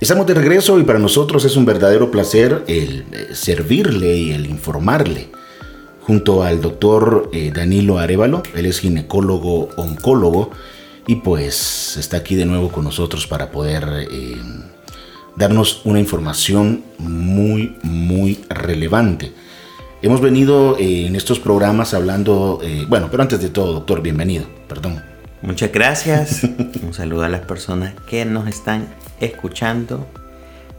Estamos de regreso y para nosotros es un verdadero placer el eh, servirle y el informarle. Junto al doctor eh, Danilo Arevalo, él es ginecólogo oncólogo y pues está aquí de nuevo con nosotros para poder eh, darnos una información muy, muy relevante. Hemos venido en estos programas hablando, bueno, pero antes de todo, doctor, bienvenido, perdón. Muchas gracias. Un saludo a las personas que nos están escuchando.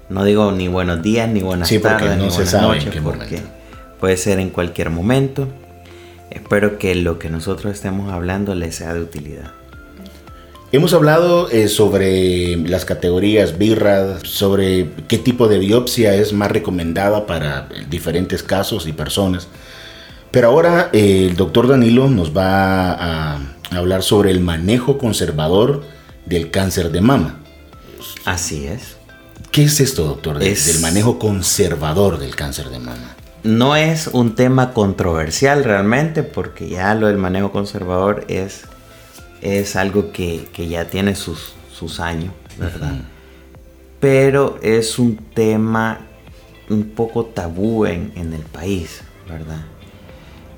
No digo ni buenos días, ni buenas tardes, ni buenas noches, porque puede ser en cualquier momento. Espero que lo que nosotros estemos hablando les sea de utilidad. Hemos hablado eh, sobre las categorías birras, sobre qué tipo de biopsia es más recomendada para diferentes casos y personas. Pero ahora eh, el doctor Danilo nos va a hablar sobre el manejo conservador del cáncer de mama. Así es. ¿Qué es esto, doctor, del manejo conservador del cáncer de mama? No es un tema controversial realmente, porque ya lo del manejo conservador es, es algo que, ya tiene sus, sus años, ¿verdad? Pero es un tema un poco tabú en, en el país, ¿verdad?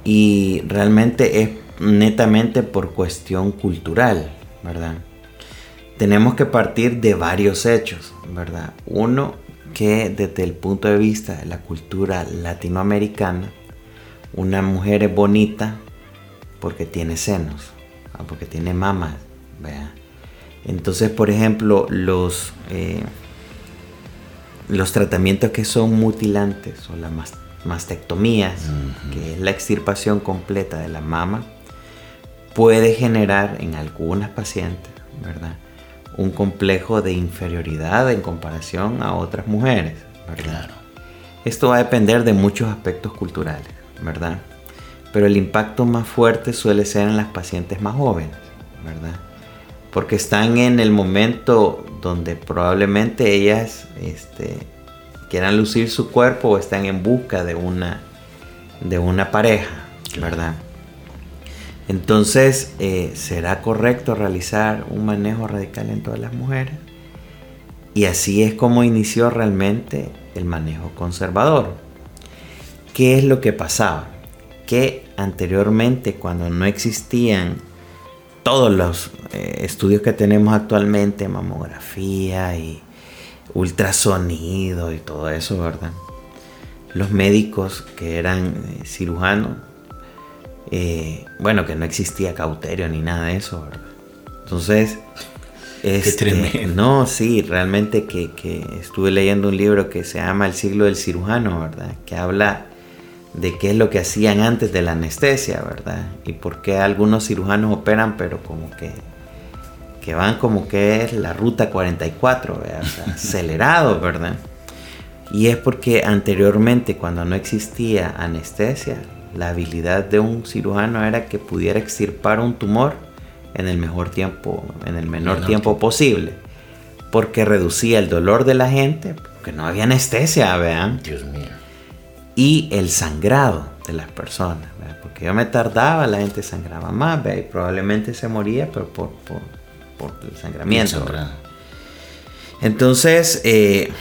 Y realmente es netamente por cuestión cultural, ¿verdad? tenemos que partir de varios hechos, ¿verdad? Uno, que desde el punto de vista de la cultura latinoamericana, una mujer es bonita porque tiene senos, porque tiene mamas, ¿verdad? Entonces, por ejemplo, los, eh, los tratamientos que son mutilantes o las mastectomías, que es la extirpación completa de la mama, puede generar en algunas pacientes, ¿verdad? un complejo de inferioridad en comparación a otras mujeres, Claro. Esto va a depender de muchos aspectos culturales, ¿verdad? Pero el impacto más fuerte suele ser en las pacientes más jóvenes, ¿verdad? Porque están en el momento donde probablemente ellas este, quieran lucir su cuerpo o están en busca de una, de una pareja, ¿verdad? Entonces, eh, ¿será correcto realizar un manejo radical en todas las mujeres? Y así es como inició realmente el manejo conservador. ¿Qué es lo que pasaba? Que anteriormente, cuando no existían todos los eh, estudios que tenemos actualmente, mamografía y ultrasonido y todo eso, ¿verdad? Los médicos que eran eh, cirujanos eh, bueno, que no existía cauterio ni nada de eso, ¿verdad? Entonces, este, no, sí, realmente que, estuve leyendo un libro que se llama El siglo del cirujano, ¿verdad? Que habla de qué es lo que hacían antes de la anestesia, ¿verdad? Y por qué algunos cirujanos operan, pero como que, que van como que es la ruta 44, ¿verdad? acelerado, ¿verdad? Y es porque anteriormente, cuando no existía anestesia, la habilidad de un cirujano era que pudiera extirpar un tumor en el mejor tiempo, en el menor, tiempo, posible, porque reducía el dolor de la gente, porque no había anestesia, vean. Dios mío. Y el sangrado de las personas, porque yo me tardaba, la gente sangraba más, y probablemente se moría, pero por, el sangramiento. Entonces, eh,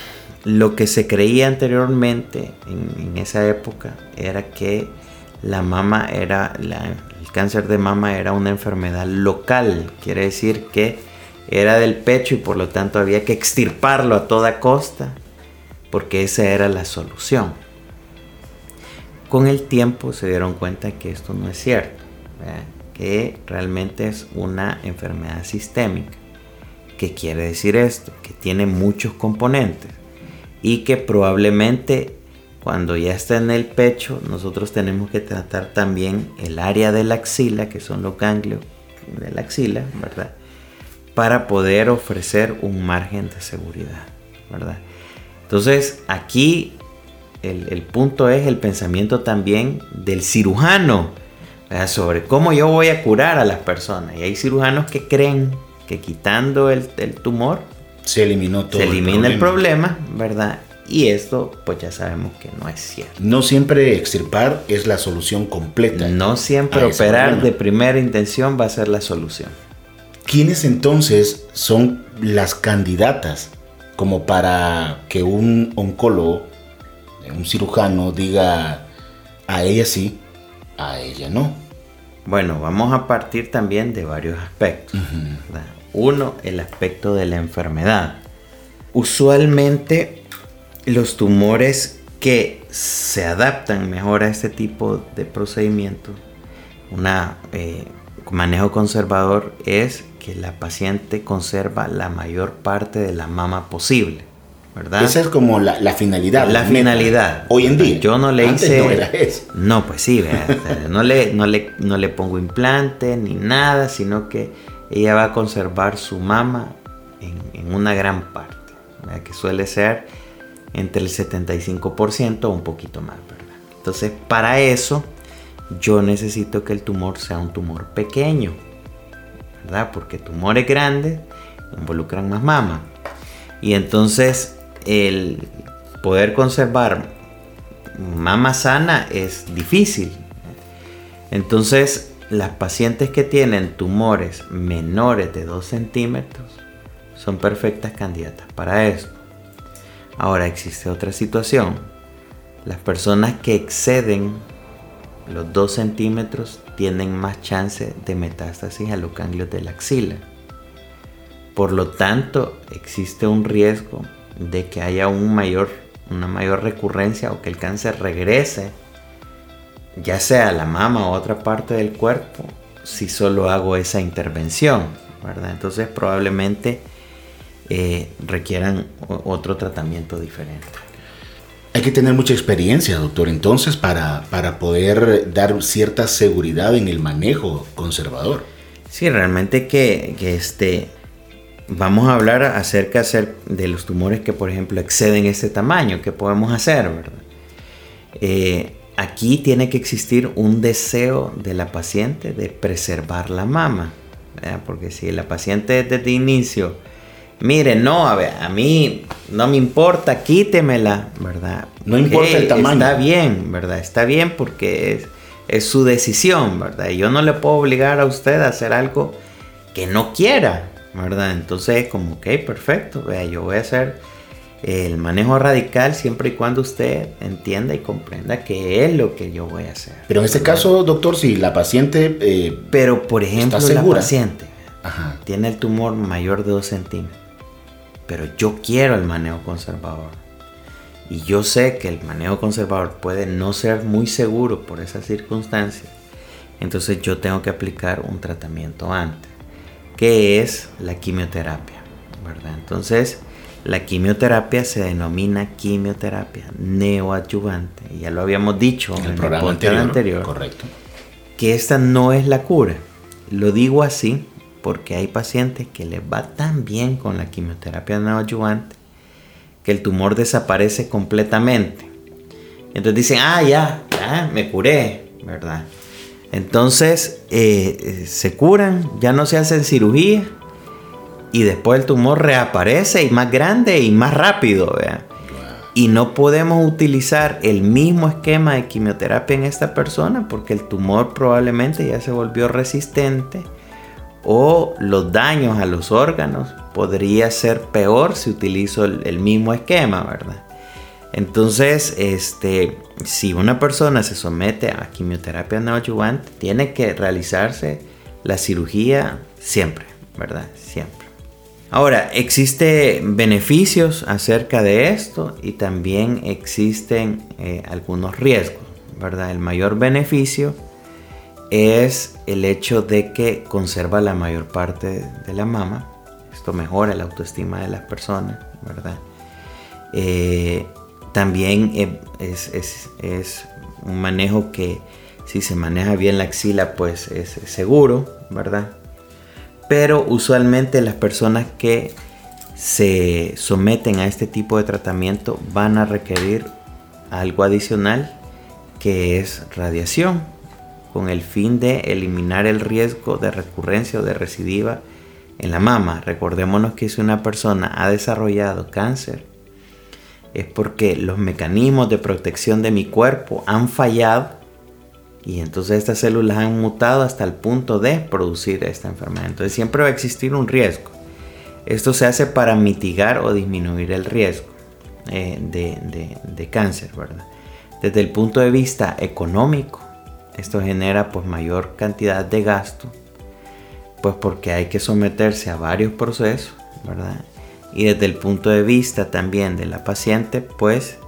lo que se creía anteriormente en esa época era que la mama era, el cáncer de mama era una enfermedad local, quiere decir que era del pecho y por lo tanto había que extirparlo a toda costa, porque esa era la solución. Con el tiempo se dieron cuenta que esto no es cierto, que realmente es una enfermedad sistémica. ¿Qué quiere decir esto? Que tiene muchos componentes y que probablemente cuando ya está en el pecho, nosotros tenemos que tratar también el área de la axila, que son los ganglios de la axila, ¿verdad? Para poder ofrecer un margen de seguridad, ¿verdad? Entonces, aquí el, punto es el pensamiento también del cirujano, Sobre cómo yo voy a curar a las personas. Y hay cirujanos que creen que quitando el, tumor, se eliminó todo. Se elimina el problema, ¿verdad? Y esto, pues ya sabemos que no es cierto. No siempre extirpar es la solución completa. No siempre operar de primera intención va a ser la solución. ¿Quiénes entonces son las candidatas como para que un oncólogo, un cirujano, diga a ella sí, a ella no? Bueno, vamos a partir también de varios aspectos. Uno, el aspecto de la enfermedad. Usualmente los tumores que se adaptan mejor a este tipo de procedimientos, un eh, manejo conservador es que la paciente conserva la mayor parte de la mama posible. ¿verdad? Esa es como la, finalidad. La finalidad. Hoy en día. Yo no le hice. No, pues sí, no, le, no, le, no le pongo implante ni nada, sino que ella va a conservar su mama en, una gran parte, que suele ser entre el 75% o un poquito más, ¿verdad? Entonces, para eso, yo necesito que el tumor sea un tumor pequeño, ¿verdad? Porque tumores grandes involucran más mama. Y entonces, el poder conservar mama sana es difícil. Entonces, las pacientes que tienen tumores menores de 2 centímetros son perfectas candidatas para esto. Ahora existe otra situación. Las personas que exceden los 2 centímetros tienen más chance de metástasis a los ganglios de la axila. Por lo tanto, existe un riesgo de que haya una mayor recurrencia o que el cáncer regrese, ya sea a la mama o otra parte del cuerpo, si solo hago esa intervención. ¿verdad? Entonces probablemente eh, requieran otro tratamiento diferente. Hay que tener mucha experiencia, doctor, entonces, para, para poder dar cierta seguridad en el manejo conservador. Sí, realmente que, este, vamos a hablar acerca de los tumores que, por ejemplo, exceden este tamaño. ¿Qué podemos hacer? Eh, aquí tiene que existir un deseo de la paciente de preservar la mama. Porque si la paciente desde el inicio mire, no, a ver, a mí no me importa, quítemela, ¿verdad? No importa el tamaño. Está bien, ¿verdad? Está bien porque es, su decisión, ¿verdad? Y yo no le puedo obligar a usted a hacer algo que no quiera, ¿verdad? Entonces, como, ok, perfecto, vea, yo voy a hacer el manejo radical siempre y cuando usted entienda y comprenda que es lo que yo voy a hacer. Pero en este caso, doctor, si la paciente... Eh, Pero, por ejemplo, la paciente tiene el tumor mayor de 2 centímetros pero yo quiero el manejo conservador. Y yo sé que el manejo conservador puede no ser muy seguro por esas circunstancias. Entonces yo tengo que aplicar un tratamiento antes, que es la quimioterapia. ¿verdad? Entonces la quimioterapia se denomina quimioterapia neoadyuvante. Ya lo habíamos dicho en el, programa anterior, anterior. Correcto. Que esta no es la cura. Lo digo así porque hay pacientes que les va tan bien con la quimioterapia neoadyuvante que el tumor desaparece completamente. Entonces dicen, ah, ya, ya, me curé, ¿verdad? Entonces eh, eh, se curan, ya no se hacen cirugía y después el tumor reaparece y más grande y más rápido, ¿verdad? Y no podemos utilizar el mismo esquema de quimioterapia en esta persona porque el tumor probablemente ya se volvió resistente o los daños a los órganos podría ser peor si utilizo el, mismo esquema, ¿verdad? Entonces, este, si una persona se somete a quimioterapia neoadyuvante, tiene que realizarse la cirugía siempre, ¿verdad? Siempre. Ahora, existen beneficios acerca de esto y también existen eh, algunos riesgos, ¿verdad? El mayor beneficio es el hecho de que conserva la mayor parte de la mama. Esto mejora la autoestima de las personas, ¿verdad? Eh, también eh, es, un manejo que si se maneja bien la axila, pues es seguro, ¿verdad? Pero usualmente las personas que se someten a este tipo de tratamiento van a requerir algo adicional que es radiación con el fin de eliminar el riesgo de recurrencia o de recidiva en la mama. Recordémonos que si una persona ha desarrollado cáncer, es porque los mecanismos de protección de mi cuerpo han fallado y entonces estas células han mutado hasta el punto de producir esta enfermedad. Entonces siempre va a existir un riesgo. Esto se hace para mitigar o disminuir el riesgo eh, de, cáncer, ¿verdad? Desde el punto de vista económico, esto genera pues mayor cantidad de gasto, pues porque hay que someterse a varios procesos, ¿verdad? Y desde el punto de vista también de la paciente, pues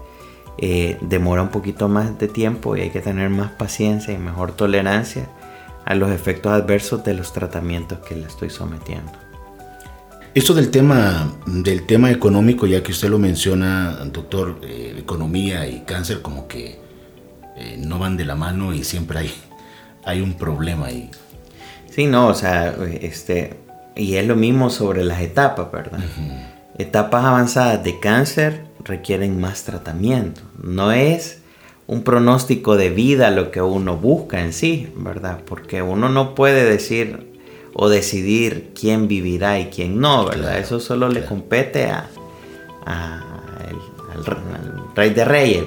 eh, demora un poquito más de tiempo y hay que tener más paciencia y mejor tolerancia a los efectos adversos de los tratamientos que le estoy sometiendo. Esto del tema, del tema económico, ya que usted lo menciona, doctor, eh, economía y cáncer como que eh, no van de la mano y siempre hay, hay un problema ahí. Sí, no, o sea, este, y es lo mismo sobre las etapas, ¿verdad? Etapas avanzadas de cáncer requieren más tratamiento. No es un pronóstico de vida lo que uno busca en sí, ¿verdad? Porque uno no puede decir o decidir quién vivirá y quién no, ¿verdad? Eso solo le compete a, al, rey de reyes,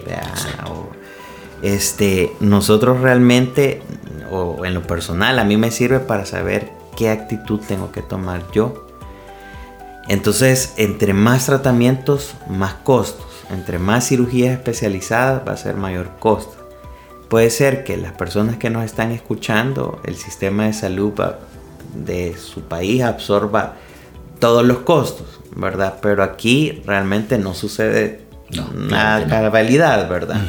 este, nosotros realmente, o en lo personal, a mí me sirve para saber qué actitud tengo que tomar yo. Entonces, entre más tratamientos, más costos. Entre más cirugías especializadas, va a ser mayor costo. Puede ser que las personas que nos están escuchando, el sistema de salud de su país absorba todos los costos, ¿verdad? Pero aquí realmente no sucede nada de validad, ¿verdad?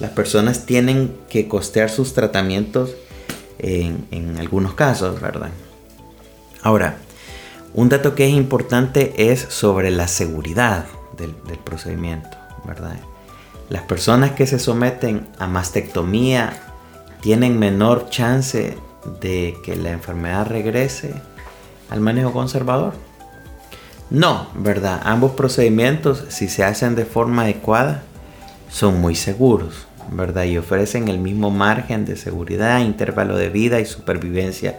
Las personas tienen que costear sus tratamientos en, algunos casos, ¿verdad? Ahora, un dato que es importante es sobre la seguridad del, del procedimiento, ¿verdad? Las personas que se someten a mastectomía tienen menor chance de que la enfermedad regrese al manejo conservador? No, ¿verdad? Ambos procedimientos, si se hacen de forma adecuada, son muy seguros, ¿verdad? Y ofrecen el mismo margen de seguridad, intervalo de vida y supervivencia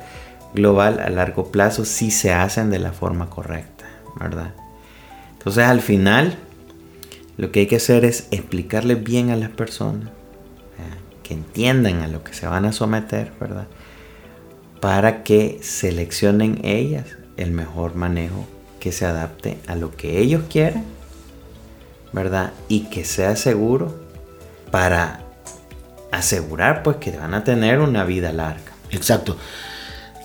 global a largo plazo si se hacen de la forma correcta, ¿verdad? Entonces al final, lo que hay que hacer es explicarle bien a las personas, que entiendan a lo que se van a someter, ¿verdad? para que seleccionen ellas el mejor manejo que se adapte a lo que ellos quieren, ¿verdad? Y que sea seguro para asegurar pues que van a tener una vida larga. Exacto.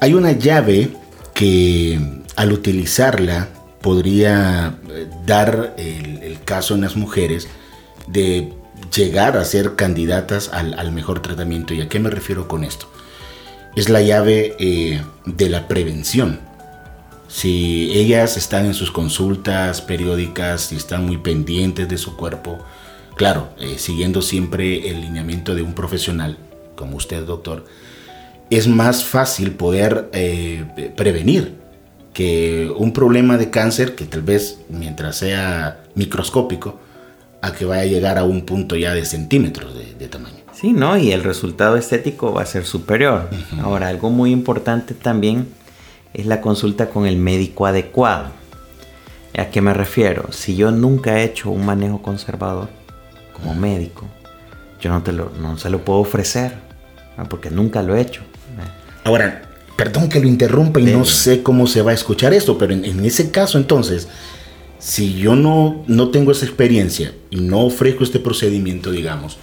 Hay una llave que al utilizarla podría eh, dar el, caso en las mujeres de llegar a ser candidatas al, mejor tratamiento. ¿Y a qué me refiero con esto? es la llave eh, de la prevención. Si ellas están en sus consultas periódicas, y están muy pendientes de su cuerpo, claro, eh, siguiendo siempre el lineamiento de un profesional, como usted, doctor, es más fácil poder eh, prevenir que un problema de cáncer, que tal vez mientras sea microscópico, a que vaya a llegar a un punto ya de centímetros de tamaño. Sí, ¿no? Y el resultado estético va a ser superior. Ahora, algo muy importante también es la consulta con el médico adecuado. ¿A qué me refiero? Si yo nunca he hecho un manejo conservador como médico, yo no, te lo, no se lo puedo ofrecer, porque nunca lo he hecho. Ahora, perdón que lo interrumpa y no sé cómo se va a escuchar esto, pero en, en, ese caso entonces, si yo no, no tengo esa experiencia y no ofrezco este procedimiento, digamos,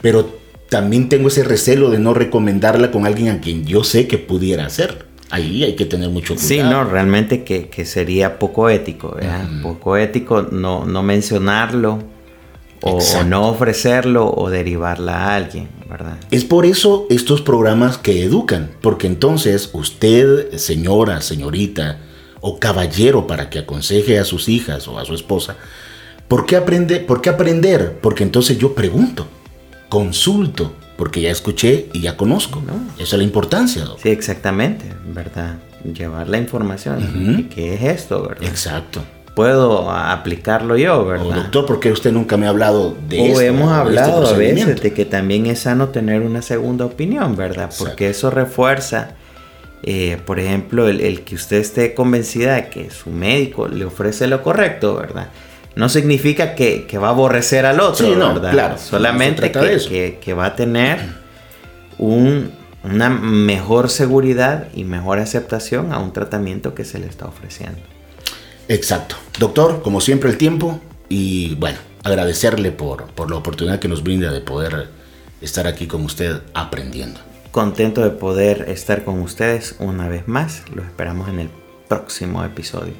pero también tengo ese recelo de no recomendarla con alguien a quien yo sé que pudiera hacer. Ahí hay que tener mucho cuidado. Sí, no, realmente que, sería poco ético, Poco ético no, no mencionarlo o, no ofrecerlo o derivarla a alguien, ¿verdad? Es por eso estos programas que educan, porque entonces usted, señora, señorita o caballero para que aconseje a sus hijas o a su esposa, ¿por qué, aprende, ¿por qué aprender? Porque entonces yo pregunto consulto, porque ya escuché y ya conozco. Esa es la importancia. Sí, exactamente, ¿verdad? Llevar la información. ¿Qué es esto, verdad? Exacto. Puedo aplicarlo yo, ¿verdad? O doctor, ¿por qué usted nunca me ha hablado de o hemos este hablado a veces de que también es sano tener una segunda opinión, ¿verdad? Porque eso refuerza, eh, por ejemplo, el, el que usted esté convencida de que su médico le ofrece lo correcto, ¿verdad? No significa que, va a aborrecer al otro, ¿verdad? Claro, Solamente que, va a tener una mejor seguridad y mejor aceptación a un tratamiento que se le está ofreciendo. Exacto. Doctor, como siempre el tiempo y bueno, agradecerle por, por la oportunidad que nos brinda de poder estar aquí con usted aprendiendo. Contento de poder estar con ustedes una vez más. Los esperamos en el próximo episodio.